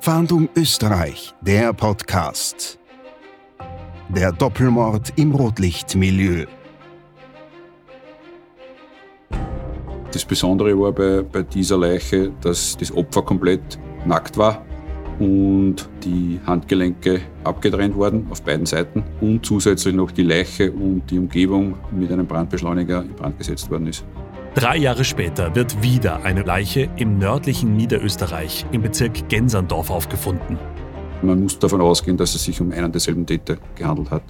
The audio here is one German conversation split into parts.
Fahndung Österreich, der Podcast. Der Doppelmord im Rotlichtmilieu. Das Besondere war bei, bei dieser Leiche, dass das Opfer komplett nackt war und die Handgelenke abgetrennt worden auf beiden Seiten und zusätzlich noch die Leiche und die Umgebung mit einem Brandbeschleuniger in Brand gesetzt worden ist. Drei Jahre später wird wieder eine Leiche im nördlichen Niederösterreich im Bezirk Genserndorf aufgefunden. Man muss davon ausgehen, dass es sich um einen derselben Täter gehandelt hat.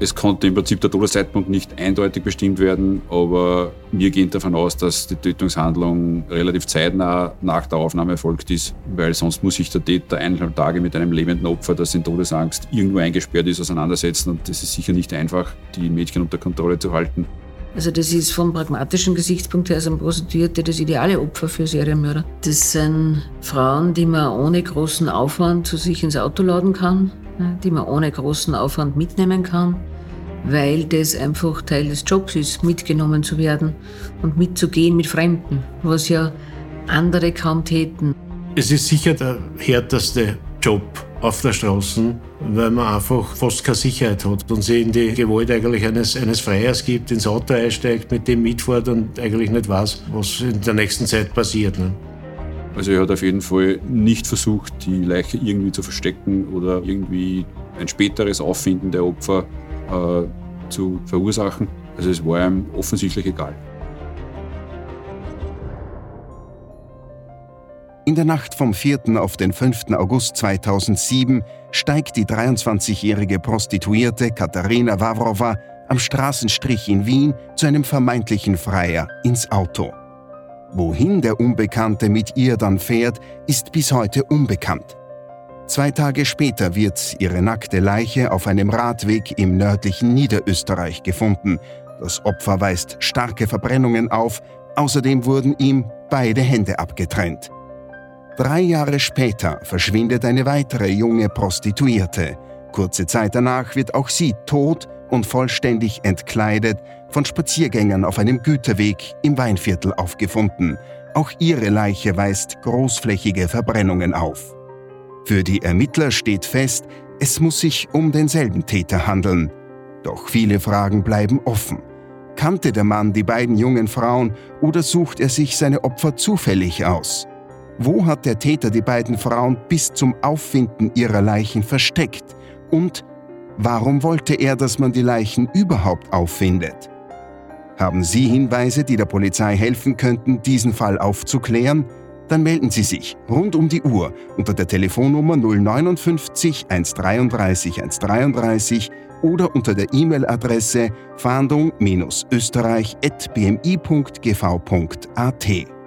Es konnte im Prinzip der Todeszeitpunkt nicht eindeutig bestimmt werden, aber wir gehen davon aus, dass die Tötungshandlung relativ zeitnah nach der Aufnahme erfolgt ist, weil sonst muss sich der Täter eineinhalb Tage mit einem lebenden Opfer, das in Todesangst irgendwo eingesperrt ist, auseinandersetzen und das ist sicher nicht einfach, die Mädchen unter Kontrolle zu halten. Also das ist vom pragmatischen Gesichtspunkt her sind Prostituierte das ideale Opfer für Serienmörder. Das sind Frauen, die man ohne großen Aufwand zu sich ins Auto laden kann, die man ohne großen Aufwand mitnehmen kann, weil das einfach Teil des Jobs ist, mitgenommen zu werden und mitzugehen mit Fremden, was ja andere kaum täten. Es ist sicher der härteste Job auf der Straße, weil man einfach fast keine Sicherheit hat und sich in die Gewalt eigentlich eines, eines Freiers gibt, ins Auto einsteigt, mit dem mitfährt und eigentlich nicht weiß, was in der nächsten Zeit passiert. Ne? Also er hat auf jeden Fall nicht versucht, die Leiche irgendwie zu verstecken oder irgendwie ein späteres Auffinden der Opfer äh, zu verursachen. Also es war ihm offensichtlich egal. In der Nacht vom 4. auf den 5. August 2007 steigt die 23-jährige Prostituierte Katharina Wawrowa am Straßenstrich in Wien zu einem vermeintlichen Freier ins Auto. Wohin der Unbekannte mit ihr dann fährt, ist bis heute unbekannt. Zwei Tage später wird ihre nackte Leiche auf einem Radweg im nördlichen Niederösterreich gefunden. Das Opfer weist starke Verbrennungen auf, außerdem wurden ihm beide Hände abgetrennt. Drei Jahre später verschwindet eine weitere junge Prostituierte. Kurze Zeit danach wird auch sie tot und vollständig entkleidet von Spaziergängern auf einem Güterweg im Weinviertel aufgefunden. Auch ihre Leiche weist großflächige Verbrennungen auf. Für die Ermittler steht fest, es muss sich um denselben Täter handeln. Doch viele Fragen bleiben offen. Kannte der Mann die beiden jungen Frauen oder sucht er sich seine Opfer zufällig aus? Wo hat der Täter die beiden Frauen bis zum Auffinden ihrer Leichen versteckt? Und warum wollte er, dass man die Leichen überhaupt auffindet? Haben Sie Hinweise, die der Polizei helfen könnten, diesen Fall aufzuklären? Dann melden Sie sich rund um die Uhr unter der Telefonnummer 059 133 133 oder unter der E-Mail-Adresse fahndung-österreich.bmi.gv.at.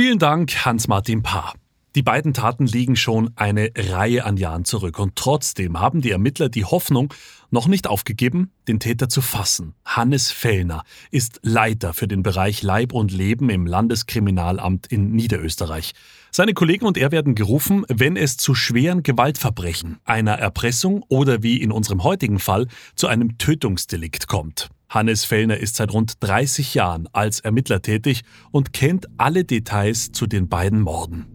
Vielen Dank, Hans-Martin Paar. Die beiden Taten liegen schon eine Reihe an Jahren zurück und trotzdem haben die Ermittler die Hoffnung noch nicht aufgegeben, den Täter zu fassen. Hannes Fellner ist Leiter für den Bereich Leib und Leben im Landeskriminalamt in Niederösterreich. Seine Kollegen und er werden gerufen, wenn es zu schweren Gewaltverbrechen, einer Erpressung oder wie in unserem heutigen Fall zu einem Tötungsdelikt kommt. Hannes Fellner ist seit rund 30 Jahren als Ermittler tätig und kennt alle Details zu den beiden Morden.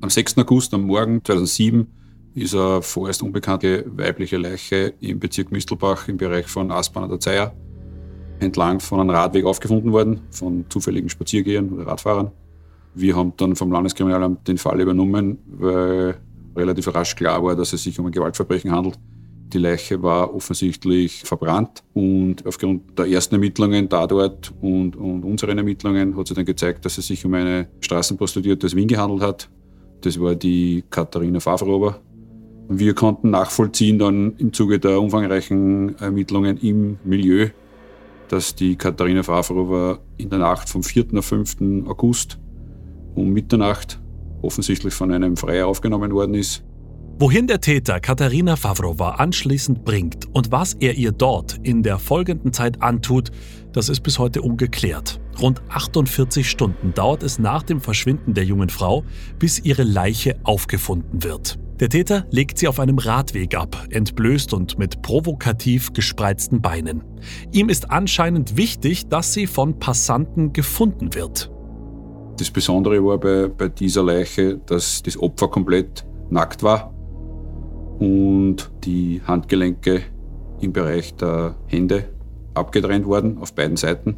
Am 6. August, am Morgen 2007, ist eine vorerst unbekannte weibliche Leiche im Bezirk Mistelbach im Bereich von Aspern an der Zeier entlang von einem Radweg aufgefunden worden, von zufälligen Spaziergehern oder Radfahrern. Wir haben dann vom Landeskriminalamt den Fall übernommen, weil relativ rasch klar war, dass es sich um ein Gewaltverbrechen handelt. Die Leiche war offensichtlich verbrannt und aufgrund der ersten Ermittlungen da dort und, und unseren Ermittlungen hat sich dann gezeigt, dass es sich um eine Straßenprostituierte aus Wien gehandelt hat. Das war die Katharina Favrober. Wir konnten nachvollziehen dann im Zuge der umfangreichen Ermittlungen im Milieu, dass die Katharina Favrober in der Nacht vom 4. auf 5. August um Mitternacht offensichtlich von einem Freier aufgenommen worden ist. Wohin der Täter Katharina Favrova anschließend bringt und was er ihr dort in der folgenden Zeit antut, das ist bis heute ungeklärt. Rund 48 Stunden dauert es nach dem Verschwinden der jungen Frau, bis ihre Leiche aufgefunden wird. Der Täter legt sie auf einem Radweg ab, entblößt und mit provokativ gespreizten Beinen. Ihm ist anscheinend wichtig, dass sie von Passanten gefunden wird. Das Besondere war bei, bei dieser Leiche, dass das Opfer komplett nackt war und die Handgelenke im Bereich der Hände abgetrennt worden auf beiden Seiten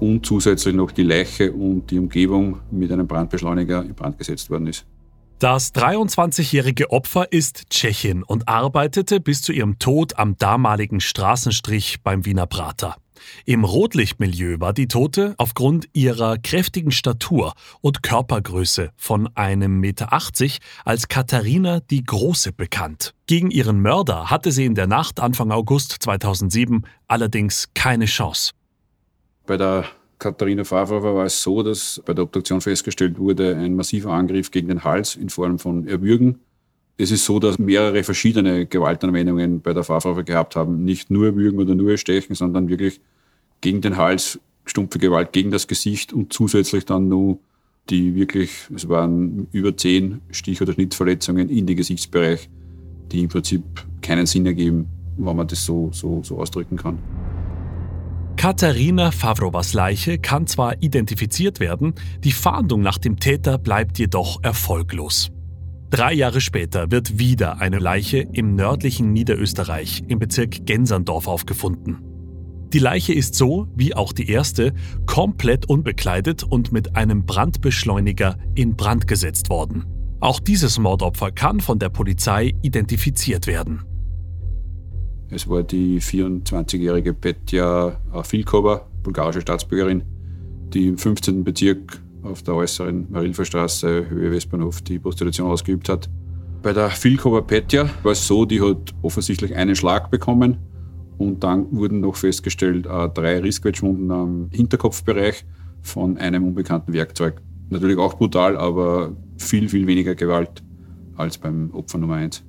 und zusätzlich noch die Leiche und die Umgebung mit einem Brandbeschleuniger in Brand gesetzt worden ist. Das 23-jährige Opfer ist Tschechin und arbeitete bis zu ihrem Tod am damaligen Straßenstrich beim Wiener Prater. Im Rotlichtmilieu war die Tote aufgrund ihrer kräftigen Statur und Körpergröße von einem Meter 80 als Katharina die Große bekannt. Gegen ihren Mörder hatte sie in der Nacht Anfang August 2007 allerdings keine Chance. Bei der Katharina Favre war es so, dass bei der Obduktion festgestellt wurde, ein massiver Angriff gegen den Hals in Form von Erwürgen. Es ist so, dass mehrere verschiedene Gewaltanwendungen bei der Favre gehabt haben. Nicht nur Erwürgen oder nur Stechen, sondern wirklich gegen den Hals, stumpfe Gewalt gegen das Gesicht und zusätzlich dann nur die wirklich, es waren über zehn Stich- oder Schnittverletzungen in den Gesichtsbereich, die im Prinzip keinen Sinn ergeben, wenn man das so, so, so ausdrücken kann. Katharina Favrovas Leiche kann zwar identifiziert werden, die Fahndung nach dem Täter bleibt jedoch erfolglos. Drei Jahre später wird wieder eine Leiche im nördlichen Niederösterreich im Bezirk Genserndorf aufgefunden. Die Leiche ist so, wie auch die erste, komplett unbekleidet und mit einem Brandbeschleuniger in Brand gesetzt worden. Auch dieses Mordopfer kann von der Polizei identifiziert werden. Es war die 24-jährige Petja Filkova, bulgarische Staatsbürgerin, die im 15. Bezirk auf der äußeren Marilferstraße, Höhe Westbahnhof, die Prostitution ausgeübt hat. Bei der Filkova Petja war es so, die hat offensichtlich einen Schlag bekommen und dann wurden noch festgestellt äh, drei Rissquetschwunden am Hinterkopfbereich von einem unbekannten Werkzeug. Natürlich auch brutal, aber viel, viel weniger Gewalt als beim Opfer Nummer 1.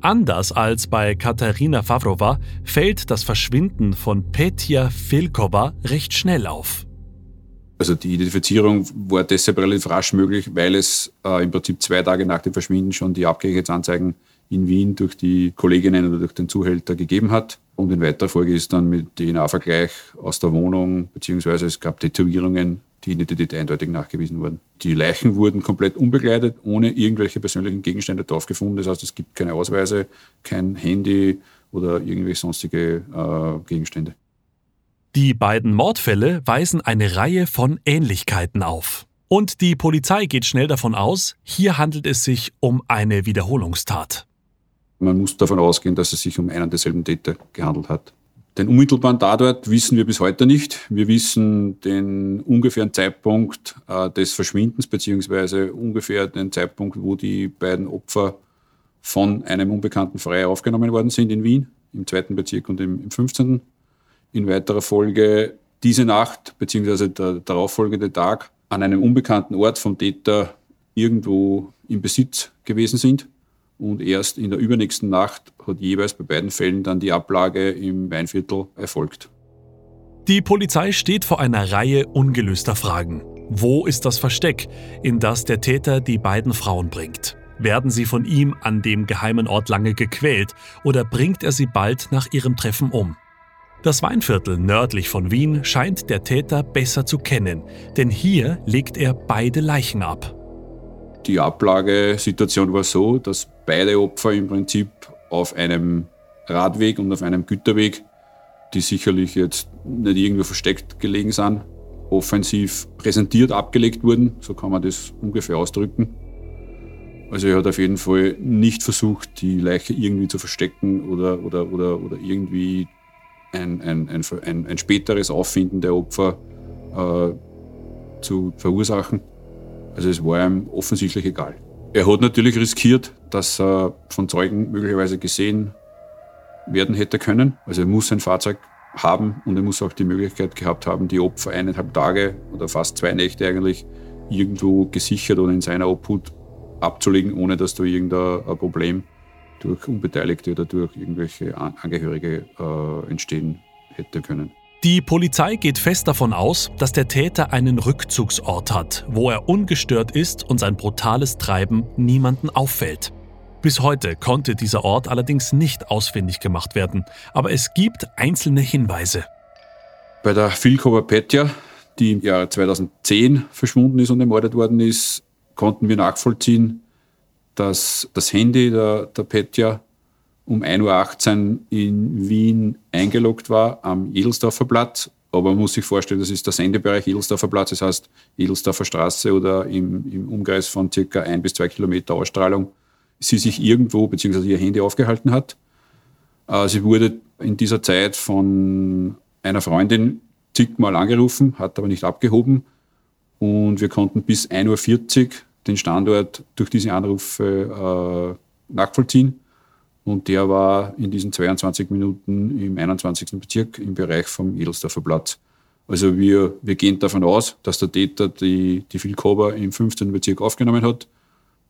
Anders als bei Katharina Favrova fällt das Verschwinden von Petja Filkova recht schnell auf. Also die Identifizierung war deshalb relativ rasch möglich, weil es äh, im Prinzip zwei Tage nach dem Verschwinden schon die Abgleichsanzeigen in Wien durch die Kolleginnen oder durch den Zuhälter gegeben hat. Und in weiterer Folge ist dann mit DNA-Vergleich aus der Wohnung, beziehungsweise es gab Tätowierungen, die Identität eindeutig nachgewiesen wurden. Die Leichen wurden komplett unbegleitet, ohne irgendwelche persönlichen Gegenstände drauf gefunden. Das heißt, es gibt keine Ausweise, kein Handy oder irgendwelche sonstige äh, Gegenstände. Die beiden Mordfälle weisen eine Reihe von Ähnlichkeiten auf. Und die Polizei geht schnell davon aus, hier handelt es sich um eine Wiederholungstat. Man muss davon ausgehen, dass es sich um einen derselben Täter gehandelt hat. Den unmittelbaren Tatort wissen wir bis heute nicht. Wir wissen den ungefähren Zeitpunkt äh, des Verschwindens beziehungsweise ungefähr den Zeitpunkt, wo die beiden Opfer von einem Unbekannten frei aufgenommen worden sind in Wien, im zweiten Bezirk und im, im 15. In weiterer Folge diese Nacht beziehungsweise der darauffolgende Tag an einem unbekannten Ort vom Täter irgendwo im Besitz gewesen sind und erst in der übernächsten Nacht hat jeweils bei beiden Fällen dann die Ablage im Weinviertel erfolgt. Die Polizei steht vor einer Reihe ungelöster Fragen. Wo ist das Versteck, in das der Täter die beiden Frauen bringt? Werden sie von ihm an dem geheimen Ort lange gequält oder bringt er sie bald nach ihrem Treffen um? Das Weinviertel nördlich von Wien scheint der Täter besser zu kennen, denn hier legt er beide Leichen ab. Die Ablagesituation war so, dass beide Opfer im Prinzip auf einem Radweg und auf einem Güterweg, die sicherlich jetzt nicht irgendwo versteckt gelegen sind, offensiv präsentiert abgelegt wurden. So kann man das ungefähr ausdrücken. Also er hat auf jeden Fall nicht versucht, die Leiche irgendwie zu verstecken oder, oder, oder, oder irgendwie ein, ein, ein, ein, späteres Auffinden der Opfer äh, zu verursachen. Also es war ihm offensichtlich egal. Er hat natürlich riskiert, dass er von Zeugen möglicherweise gesehen werden hätte können. Also er muss ein Fahrzeug haben und er muss auch die Möglichkeit gehabt haben, die Opfer eineinhalb Tage oder fast zwei Nächte eigentlich irgendwo gesichert oder in seiner Obhut abzulegen, ohne dass da irgendein Problem durch Unbeteiligte oder durch irgendwelche Angehörige äh, entstehen hätte können. Die Polizei geht fest davon aus, dass der Täter einen Rückzugsort hat, wo er ungestört ist und sein brutales Treiben niemanden auffällt. Bis heute konnte dieser Ort allerdings nicht ausfindig gemacht werden, aber es gibt einzelne Hinweise. Bei der Filkova Petja, die im Jahr 2010 verschwunden ist und ermordet worden ist, konnten wir nachvollziehen, dass das Handy der, der Petja um 1.18 Uhr in Wien eingeloggt war am Edelsdorfer Platz. Aber man muss sich vorstellen, das ist der Sendebereich Edelsdorfer Platz, das heißt Edelsdorfer Straße oder im, im Umkreis von circa ein bis zwei Kilometer Ausstrahlung sie sich irgendwo bzw. ihr Handy aufgehalten hat. Äh, sie wurde in dieser Zeit von einer Freundin zigmal angerufen, hat aber nicht abgehoben. Und wir konnten bis 1.40 Uhr den Standort durch diese Anrufe äh, nachvollziehen. Und der war in diesen 22 Minuten im 21. Bezirk im Bereich vom Edelsdorfer Platz. Also wir, wir gehen davon aus, dass der Täter die, die Vilkober im 15. Bezirk aufgenommen hat,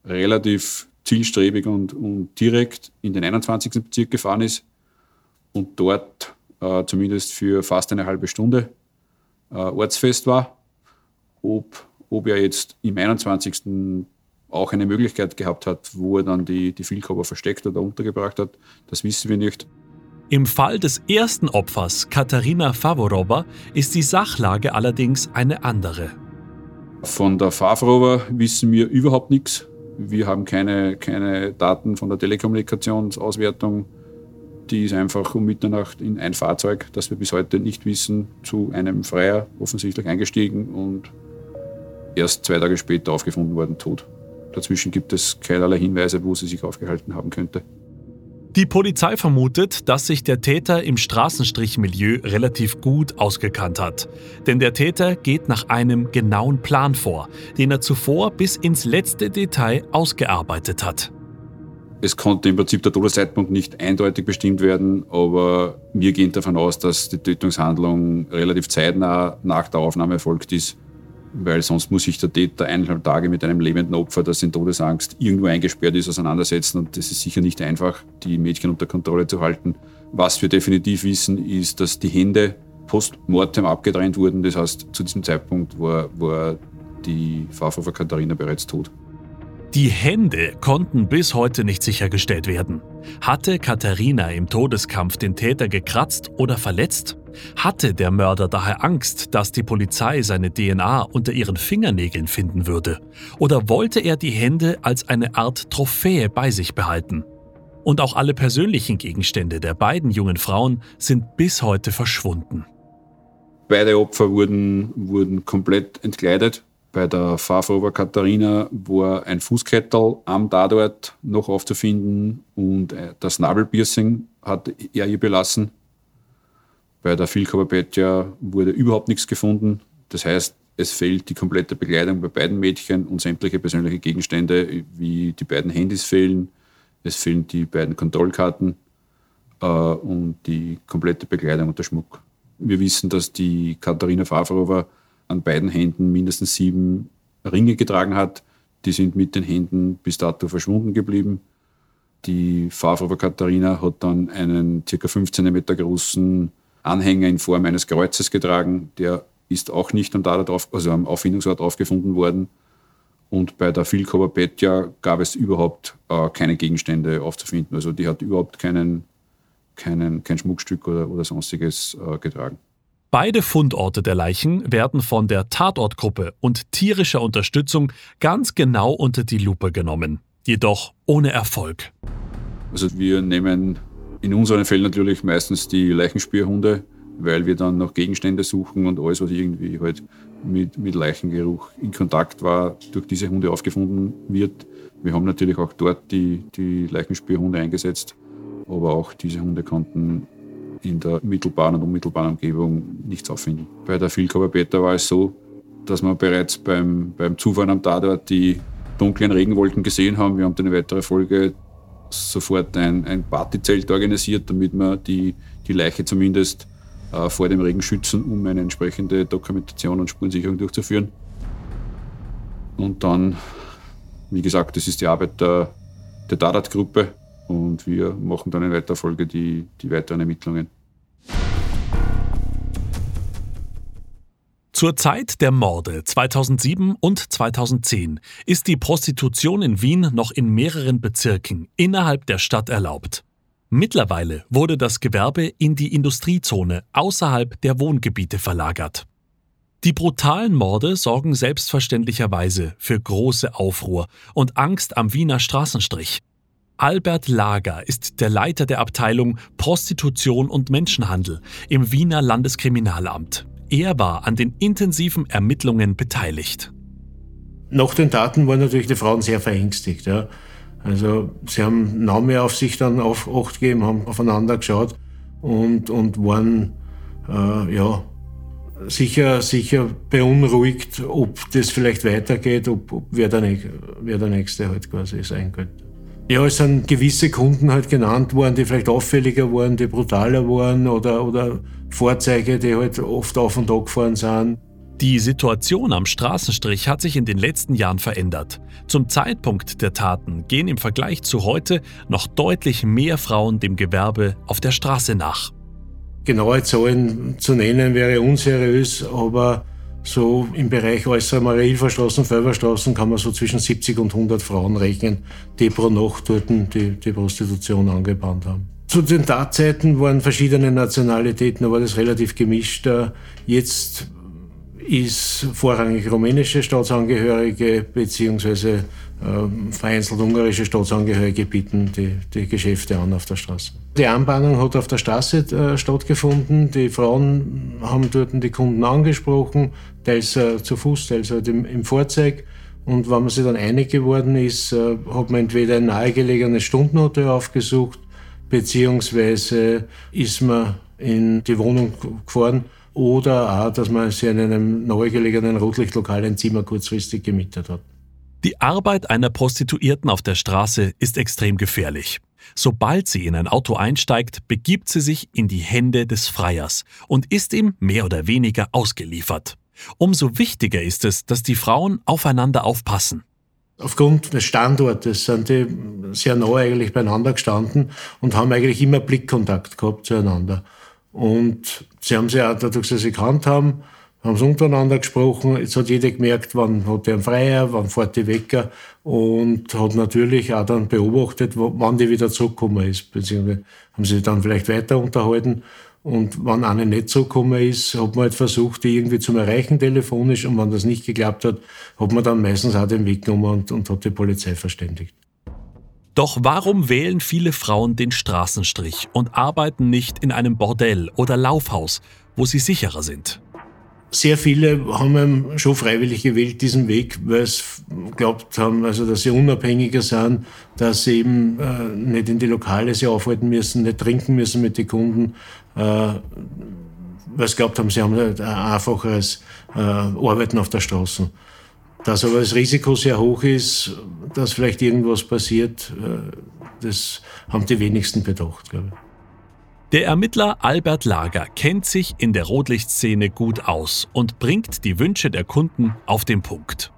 relativ zielstrebig und, und direkt in den 21. Bezirk gefahren ist und dort äh, zumindest für fast eine halbe Stunde äh, ortsfest war. Ob, ob er jetzt im 21. auch eine Möglichkeit gehabt hat, wo er dann die, die Vielkörper versteckt oder untergebracht hat, das wissen wir nicht. Im Fall des ersten Opfers, Katharina Favorova, ist die Sachlage allerdings eine andere. Von der Favorova wissen wir überhaupt nichts. Wir haben keine, keine Daten von der Telekommunikationsauswertung. Die ist einfach um Mitternacht in ein Fahrzeug, das wir bis heute nicht wissen, zu einem Freier offensichtlich eingestiegen und erst zwei Tage später aufgefunden worden, tot. Dazwischen gibt es keinerlei Hinweise, wo sie sich aufgehalten haben könnte. Die Polizei vermutet, dass sich der Täter im Straßenstrichmilieu relativ gut ausgekannt hat. Denn der Täter geht nach einem genauen Plan vor, den er zuvor bis ins letzte Detail ausgearbeitet hat. Es konnte im Prinzip der Todeszeitpunkt nicht eindeutig bestimmt werden, aber wir gehen davon aus, dass die Tötungshandlung relativ zeitnah nach der Aufnahme erfolgt ist weil sonst muss sich der Täter eineinhalb Tage mit einem lebenden Opfer, das in Todesangst irgendwo eingesperrt ist, auseinandersetzen. Und das ist sicher nicht einfach, die Mädchen unter Kontrolle zu halten. Was wir definitiv wissen, ist, dass die Hände postmortem abgetrennt wurden. Das heißt, zu diesem Zeitpunkt war, war die Pfarrfrau Katharina bereits tot. Die Hände konnten bis heute nicht sichergestellt werden. Hatte Katharina im Todeskampf den Täter gekratzt oder verletzt? Hatte der Mörder daher Angst, dass die Polizei seine DNA unter ihren Fingernägeln finden würde? Oder wollte er die Hände als eine Art Trophäe bei sich behalten? Und auch alle persönlichen Gegenstände der beiden jungen Frauen sind bis heute verschwunden. Beide Opfer wurden, wurden komplett entkleidet. Bei der Fahrfrober Katharina war ein Fußkettel am Tatort noch aufzufinden und äh, das Nabelpiercing hat er ihr belassen. Bei der Filkaba wurde überhaupt nichts gefunden. Das heißt, es fehlt die komplette Bekleidung bei beiden Mädchen und sämtliche persönliche Gegenstände, wie die beiden Handys fehlen. Es fehlen die beiden Kontrollkarten äh, und die komplette Bekleidung und der Schmuck. Wir wissen, dass die Katharina Favrova an beiden Händen mindestens sieben Ringe getragen hat. Die sind mit den Händen bis dato verschwunden geblieben. Die Fahrfrau Katharina hat dann einen ca. 15 Meter großen Anhänger in Form eines Kreuzes getragen. Der ist auch nicht am, Tatort also am Auffindungsort aufgefunden worden. Und bei der Filkower Petja gab es überhaupt äh, keine Gegenstände aufzufinden. Also die hat überhaupt keinen, keinen, kein Schmuckstück oder, oder sonstiges äh, getragen. Beide Fundorte der Leichen werden von der Tatortgruppe und tierischer Unterstützung ganz genau unter die Lupe genommen, jedoch ohne Erfolg. Also wir nehmen in unseren Fällen natürlich meistens die Leichenspürhunde, weil wir dann nach Gegenstände suchen und alles, was irgendwie halt mit, mit Leichengeruch in Kontakt war, durch diese Hunde aufgefunden wird. Wir haben natürlich auch dort die, die Leichenspürhunde eingesetzt, aber auch diese Hunde konnten in der mittelbaren und unmittelbaren Umgebung nichts auffinden. Bei der Filkauer war es so, dass wir bereits beim, beim Zufahren am Tatort die dunklen Regenwolken gesehen haben. Wir haben eine weitere Folge sofort ein, ein Partyzelt organisiert, damit wir die, die Leiche zumindest äh, vor dem Regen schützen, um eine entsprechende Dokumentation und Spurensicherung durchzuführen. Und dann, wie gesagt, das ist die Arbeit der, der Tatortgruppe und wir machen dann in weiterer Folge die, die weiteren Ermittlungen. Zur Zeit der Morde 2007 und 2010 ist die Prostitution in Wien noch in mehreren Bezirken innerhalb der Stadt erlaubt. Mittlerweile wurde das Gewerbe in die Industriezone außerhalb der Wohngebiete verlagert. Die brutalen Morde sorgen selbstverständlicherweise für große Aufruhr und Angst am Wiener Straßenstrich. Albert Lager ist der Leiter der Abteilung Prostitution und Menschenhandel im Wiener Landeskriminalamt. War an den intensiven Ermittlungen beteiligt. Nach den Taten waren natürlich die Frauen sehr verängstigt. Ja. Also sie haben noch mehr auf sich dann auf Acht gegeben, haben aufeinander geschaut und, und waren äh, ja, sicher, sicher beunruhigt, ob das vielleicht weitergeht, ob, ob wer, der, wer der Nächste halt quasi sein könnte. Ja, es sind gewisse Kunden halt genannt worden, die vielleicht auffälliger waren, die brutaler waren oder, oder Fahrzeuge, die halt oft auf und ab gefahren sind. Die Situation am Straßenstrich hat sich in den letzten Jahren verändert. Zum Zeitpunkt der Taten gehen im Vergleich zu heute noch deutlich mehr Frauen dem Gewerbe auf der Straße nach. Genaue Zahlen zu nennen wäre unseriös, aber so im Bereich äußere Mariahilferstraßen, Fölverstraßen kann man so zwischen 70 und 100 Frauen rechnen, die pro Nacht dort die, die Prostitution angebahnt haben. Zu den Tatzeiten waren verschiedene Nationalitäten, aber das relativ gemischt. Jetzt ist vorrangig rumänische Staatsangehörige beziehungsweise äh, vereinzelt ungarische Staatsangehörige bieten die, die Geschäfte an auf der Straße. Die Anbahnung hat auf der Straße äh, stattgefunden. Die Frauen haben dort die Kunden angesprochen, teils äh, zu Fuß, teils halt im, im Fahrzeug. Und wenn man sich dann einig geworden ist, äh, hat man entweder ein nahegelegenes Stundenhotel aufgesucht, beziehungsweise ist man in die Wohnung gefahren oder auch, dass man sich in einem nahegelegenen Rotlichtlokal ein Zimmer kurzfristig gemietet hat. Die Arbeit einer Prostituierten auf der Straße ist extrem gefährlich. Sobald sie in ein Auto einsteigt, begibt sie sich in die Hände des Freiers und ist ihm mehr oder weniger ausgeliefert. Umso wichtiger ist es, dass die Frauen aufeinander aufpassen. Aufgrund des Standortes sind die sehr nah eigentlich beieinander gestanden und haben eigentlich immer Blickkontakt gehabt zueinander. Und sie haben sich auch dadurch, dass sie gekannt haben, haben sie untereinander gesprochen. Jetzt hat jeder gemerkt, wann hat der einen Freier, wann fährt die Wecker und hat natürlich auch dann beobachtet, wann die wieder zurückgekommen ist. Beziehungsweise haben sie dann vielleicht weiter unterhalten. Und wenn eine nicht zurückgekommen ist, hat man halt versucht, die irgendwie zu erreichen telefonisch. Und wenn das nicht geklappt hat, hat man dann meistens auch den Weg genommen und, und hat die Polizei verständigt. Doch warum wählen viele Frauen den Straßenstrich und arbeiten nicht in einem Bordell oder Laufhaus, wo sie sicherer sind? Sehr viele haben schon freiwillig gewählt, diesen Weg, weil sie glaubt haben, also, dass sie unabhängiger sind, dass sie eben äh, nicht in die Lokale sich aufhalten müssen, nicht trinken müssen mit den Kunden, äh, weil sie glaubt haben, sie haben ein einfacheres äh, Arbeiten auf der Straße. Dass aber das Risiko sehr hoch ist, dass vielleicht irgendwas passiert, äh, das haben die wenigsten bedacht, glaube ich. Der Ermittler Albert Lager kennt sich in der Rotlichtszene gut aus und bringt die Wünsche der Kunden auf den Punkt.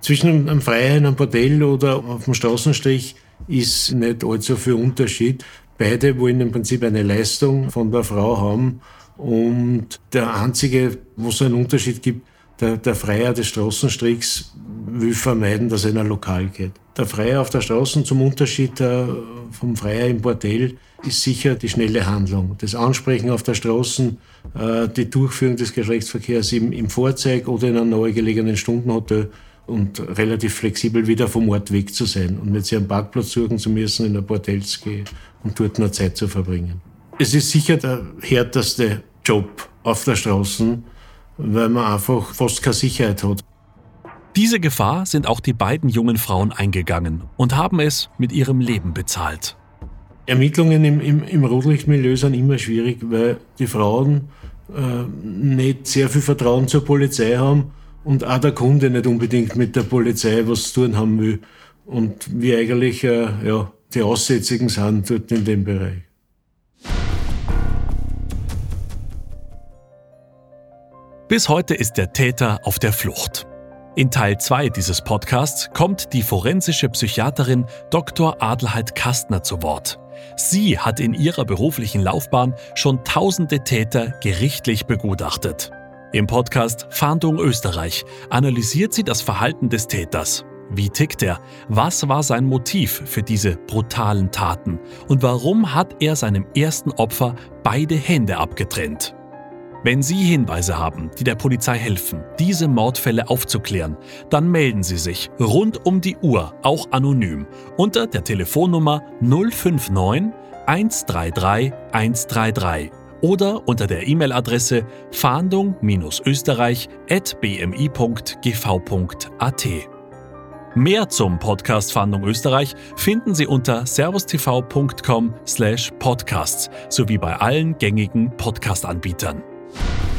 Zwischen einem Freier in einem Bordell oder auf dem Straßenstrich ist nicht allzu viel Unterschied. Beide wollen im Prinzip eine Leistung von der Frau haben. Und der einzige, wo es einen Unterschied gibt, der, der Freier des Straßenstrichs will vermeiden, dass er in ein Lokal geht. Der Freier auf der Straße zum Unterschied äh, vom Freier im Bordell ist sicher die schnelle Handlung. Das Ansprechen auf der Straße, äh, die Durchführung des Geschlechtsverkehrs im, im Fahrzeug oder in einem nahegelegenen Stundenhotel und relativ flexibel wieder vom Ort weg zu sein und nicht sich einen Parkplatz suchen zu müssen, in ein Bordell zu gehen und dort noch Zeit zu verbringen. Es ist sicher der härteste Job auf der Straße, weil man einfach fast keine Sicherheit hat. Diese Gefahr sind auch die beiden jungen Frauen eingegangen und haben es mit ihrem Leben bezahlt. Ermittlungen im, im, im Rotlichtmilieu sind immer schwierig, weil die Frauen äh, nicht sehr viel Vertrauen zur Polizei haben und auch der Kunde nicht unbedingt mit der Polizei was zu tun haben will. Und wir eigentlich äh, ja, die Aussätzigen sind dort in dem Bereich. Bis heute ist der Täter auf der Flucht. In Teil 2 dieses Podcasts kommt die forensische Psychiaterin Dr. Adelheid Kastner zu Wort. Sie hat in ihrer beruflichen Laufbahn schon tausende Täter gerichtlich begutachtet. Im Podcast Fahndung Österreich analysiert sie das Verhalten des Täters. Wie tickt er? Was war sein Motiv für diese brutalen Taten? Und warum hat er seinem ersten Opfer beide Hände abgetrennt? Wenn Sie Hinweise haben, die der Polizei helfen, diese Mordfälle aufzuklären, dann melden Sie sich rund um die Uhr, auch anonym, unter der Telefonnummer 059 133 133 oder unter der E-Mail-Adresse fahndung-österreich.bmi.gv.at. Mehr zum Podcast Fahndung Österreich finden Sie unter servustv.com/podcasts sowie bei allen gängigen Podcast-Anbietern. you